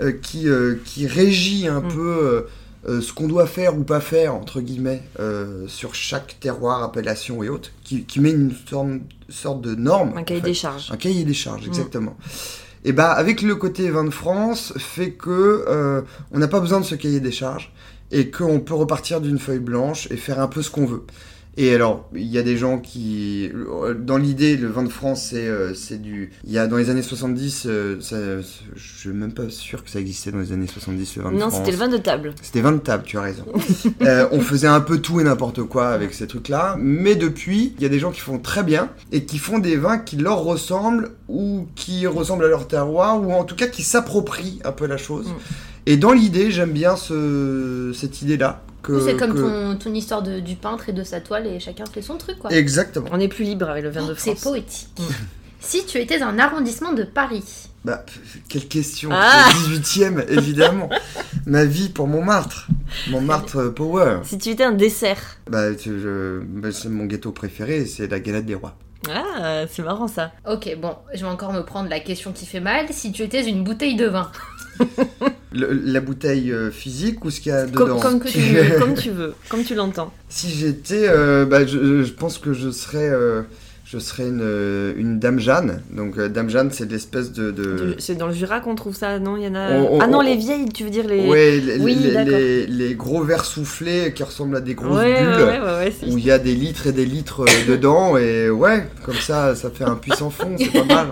euh, qui, euh, qui régit un Mm. peu ce qu'on doit faire ou pas faire, entre guillemets, euh, sur chaque terroir, appellation et autres, qui, qui met une sorte, sorte de norme. Un cahier en fait. des charges. Un cahier des charges, Mm. Et bah, avec le côté vin de France, fait que euh, on n'a pas besoin de ce cahier des charges et qu'on peut repartir d'une feuille blanche et faire un peu ce qu'on veut. Et alors, il y a des gens qui, euh, dans l'idée, le vin de France, c'est euh, c'est du, il y a dans les années 70, euh, ça- je suis même pas sûr que ça existait dans les années 70 le vin de Non, France. c'était le vin de table. C'était 20 de table, tu as raison. Euh, on faisait un peu tout et n'importe quoi avec ces trucs-là, mais depuis, il y a des gens qui font très bien et qui font des vins qui leur ressemblent ou qui ressemblent à leur terroir ou en tout cas qui s'approprient un peu la chose. Mm. Et dans l'idée, j'aime bien ce, cette idée-là. C'est comme que- ton, ton histoire de- du peintre et de sa toile et chacun fait son truc quoi. Exactement. On est plus libre avec le vin de Oh, C'est France. poétique. si tu étais un arrondissement de Paris, Bah, quelle question Ah. Le 18ème, évidemment. Ma vie pour Montmartre. Montmartre euh, Power. Si tu étais un dessert. Bah, je- bah, c'est mon gâteau préféré, c'est la galette des rois. Ah, c'est marrant ça. ok bon, je vais encore me prendre la question qui fait mal. Si tu étais une bouteille de vin, Le- la bouteille euh, physique ou ce qu'il y a Comme, dedans comme tu veux, comme tu veux, comme tu l'entends. Si j'étais, euh, bah, je, je pense que je serais, euh, je serais une, une Dame Jeanne. Donc Dame Jeanne, c'est l'espèce de, C'est dans le Jura qu'on trouve ça, non? Il y en a. On- on- ah non, on- les vieilles, tu veux dire les. Ouais, les, Oui, les- d'accord. les- les gros verres soufflés qui ressemblent à des grosses ouais, bulles. ouais, ouais, ouais, ouais, c'est- Où il y a des litres et des litres dedans, et ouais, comme ça, ça fait un puissant fond, c'est pas mal.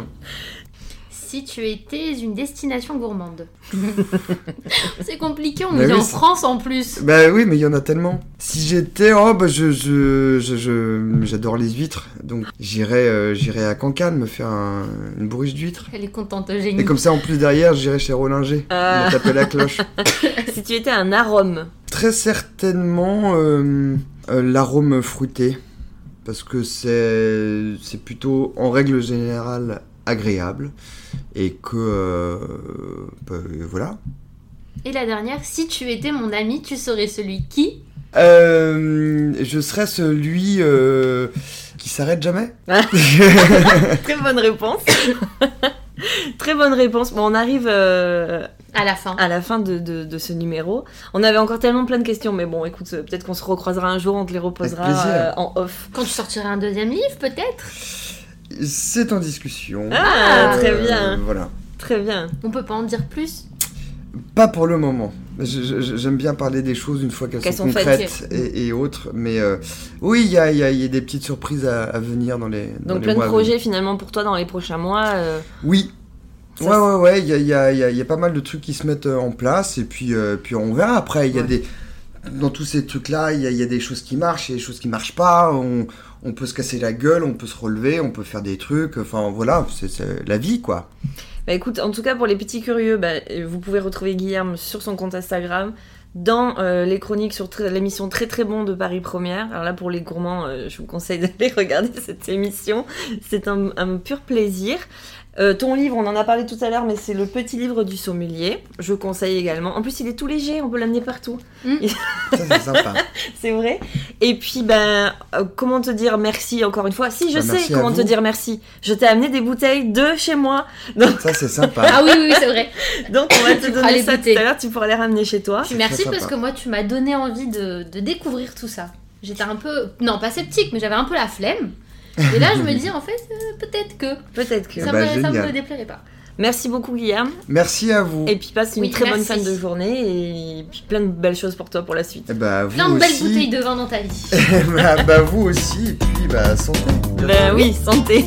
Si tu étais une destination gourmande. c'est compliqué, on vit oui, en France en plus. Bah oui, mais il y en a tellement. Si j'étais, oh bah je, je, je, je- j'adore les huîtres, donc j'irais, euh, j'irais à Cancane me faire un- une bourriche d'huîtres. Elle est contente, Et génie. comme ça, en plus derrière, j'irais chez Rollinger, Ah. me taper la cloche. si tu étais un arôme. Très certainement euh, euh, l'arôme fruité, parce que c'est, c'est plutôt en règle générale agréable, et que euh, bah, voilà. Et la dernière, si tu étais mon ami, tu serais celui qui? Euh, je serais celui euh, qui s'arrête jamais. Très bonne réponse. Très bonne réponse. Bon, on arrive euh, À la fin. à la fin de, de- de ce numéro. On avait encore tellement plein de questions, mais bon, écoute, euh, peut-être qu'on se recroisera un jour, on te les reposera euh, en off. Quand tu sortiras un deuxième livre, peut-être? C'est en discussion. Ah, Euh, très bien. Voilà. Très bien. On peut pas en dire plus Pas pour le moment. J'aime bien parler des choses une fois qu'elles Qu'elles sont, sont faites. concrètes et, et autres. Mais euh, oui, il y a, il y a- il y a des petites surprises à, à venir dans les. dans Donc les plein de mois projets finalement pour toi dans les prochains mois. euh, Oui. Ça, ouais, ouais, ouais. Il y a, il y, a, il y a- il y a pas mal de trucs qui se mettent euh, en place. Et puis, euh, puis on verra après. Il y a Ouais. des. Dans tous ces trucs-là, il y, a, il y a des choses qui marchent, il y a des choses qui marchent pas. On, on peut se casser la gueule, on peut se relever, on peut faire des trucs. Enfin, voilà, c'est la vie, quoi. Bah écoute, en tout cas pour les petits curieux, bah, vous pouvez retrouver Guillerme sur son compte Instagram, dans euh, les chroniques sur l'émission Très Très Bon de Paris Première. Alors là pour les gourmands, euh, je vous conseille d'aller regarder cette émission, c'est un pur plaisir. Euh, ton livre, on en a parlé tout à l'heure, mais c'est le petit livre du sommelier. Je conseille également. En plus, il est tout léger, on peut l'amener partout. Ça, c'est sympa. C'est vrai. Et puis, ben, euh, comment te dire merci encore une fois? Si, je Bah, sais comment te dire merci. Je t'ai amené des bouteilles de chez moi. Ça, c'est sympa. Ah oui, oui, oui, c'est vrai. Donc, on va te donner les ça goûter. tout à l'heure. Tu pourras les ramener chez toi. Merci parce que moi, tu m'as donné envie de, de découvrir tout ça. J'étais un peu. Non, pas sceptique, mais j'avais un peu la flemme. Et là, je me dis, en fait, euh, peut-être que Peut-être que. ça, Bah, me, ça génial. me déplairait pas. Merci beaucoup, Guillaume. Merci à vous. Et puis passe une Oui, très bonne fin de journée et puis plein de belles choses pour toi pour la suite. Eh bah, vous Plein de belles bouteilles de vin dans ta vie. bah, bah, vous aussi. Et puis, bah, santé. Ben oui, santé.